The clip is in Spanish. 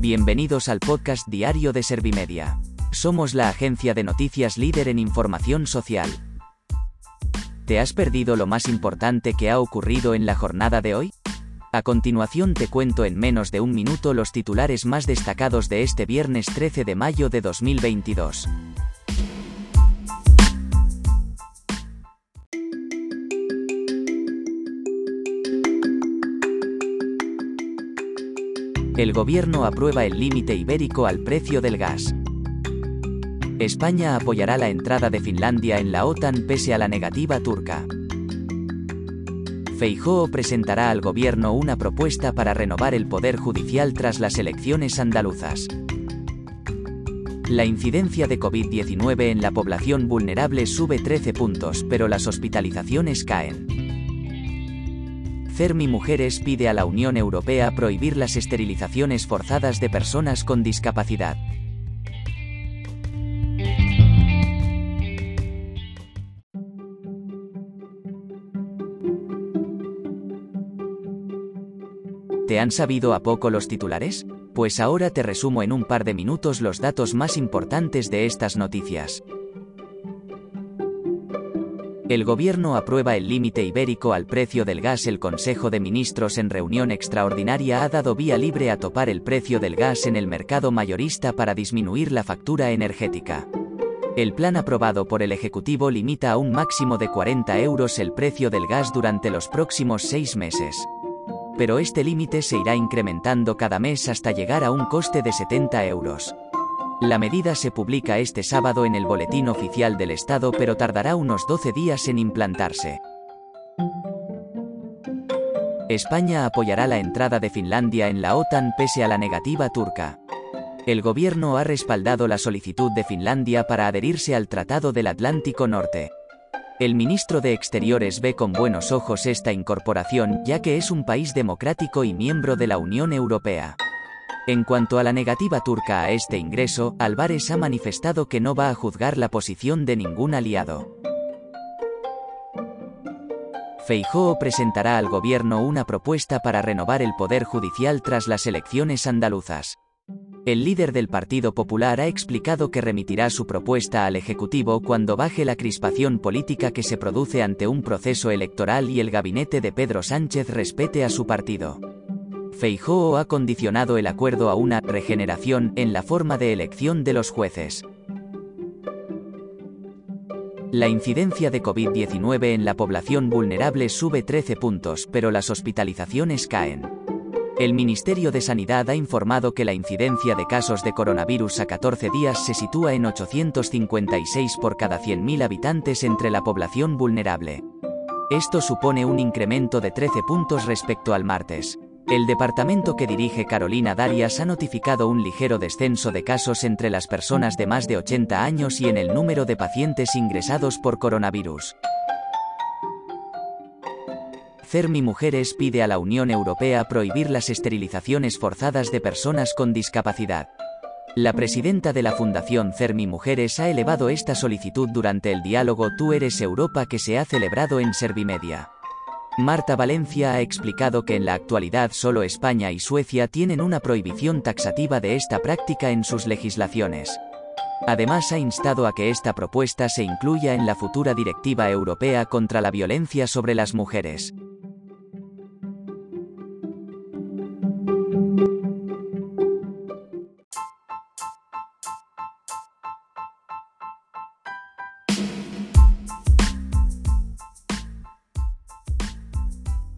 Bienvenidos al podcast diario de Servimedia. Somos la agencia de noticias líder en información social. ¿Te has perdido lo más importante que ha ocurrido en la jornada de hoy? A continuación te cuento en menos de un minuto los titulares más destacados de este viernes 13 de mayo de 2022. El gobierno aprueba el límite ibérico al precio del gas. España apoyará la entrada de Finlandia en la OTAN pese a la negativa turca. Feijóo presentará al gobierno una propuesta para renovar el poder judicial tras las elecciones andaluzas. La incidencia de COVID-19 en la población vulnerable sube 13 puntos, pero las hospitalizaciones caen. Fermi Mujeres pide a la Unión Europea prohibir las esterilizaciones forzadas de personas con discapacidad. ¿Te han sabido a poco los titulares? Pues ahora te resumo en un par de minutos los datos más importantes de estas noticias. El gobierno aprueba el límite ibérico al precio del gas. El Consejo de Ministros en reunión extraordinaria ha dado vía libre a topar el precio del gas en el mercado mayorista para disminuir la factura energética. El plan aprobado por el Ejecutivo limita a un máximo de 40 euros el precio del gas durante los próximos seis meses. Pero este límite se irá incrementando cada mes hasta llegar a un coste de 70 euros. La medida se publica este sábado en el Boletín Oficial del Estado pero tardará unos 12 días en implantarse. España apoyará la entrada de Finlandia en la OTAN pese a la negativa turca. El gobierno ha respaldado la solicitud de Finlandia para adherirse al Tratado del Atlántico Norte. El ministro de Exteriores ve con buenos ojos esta incorporación ya que es un país democrático y miembro de la Unión Europea. En cuanto a la negativa turca a este ingreso, Álvarez ha manifestado que no va a juzgar la posición de ningún aliado. Feijóo presentará al gobierno una propuesta para renovar el poder judicial tras las elecciones andaluzas. El líder del Partido Popular ha explicado que remitirá su propuesta al Ejecutivo cuando baje la crispación política que se produce ante un proceso electoral y el gabinete de Pedro Sánchez respete a su partido. Feijóo ha condicionado el acuerdo a una regeneración en la forma de elección de los jueces. La incidencia de COVID-19 en la población vulnerable sube 13 puntos, pero las hospitalizaciones caen. El Ministerio de Sanidad ha informado que la incidencia de casos de coronavirus a 14 días se sitúa en 856 por cada 100.000 habitantes entre la población vulnerable. Esto supone un incremento de 13 puntos respecto al martes. El departamento que dirige Carolina Darias ha notificado un ligero descenso de casos entre las personas de más de 80 años y en el número de pacientes ingresados por coronavirus. Fermi Mujeres pide a la Unión Europea prohibir las esterilizaciones forzadas de personas con discapacidad. La presidenta de la Fundación Fermi Mujeres ha elevado esta solicitud durante el diálogo Tú eres Europa que se ha celebrado en Servimedia. Marta Valencia ha explicado que en la actualidad solo España y Suecia tienen una prohibición taxativa de esta práctica en sus legislaciones. Además ha instado a que esta propuesta se incluya en la futura Directiva Europea contra la Violencia sobre las Mujeres.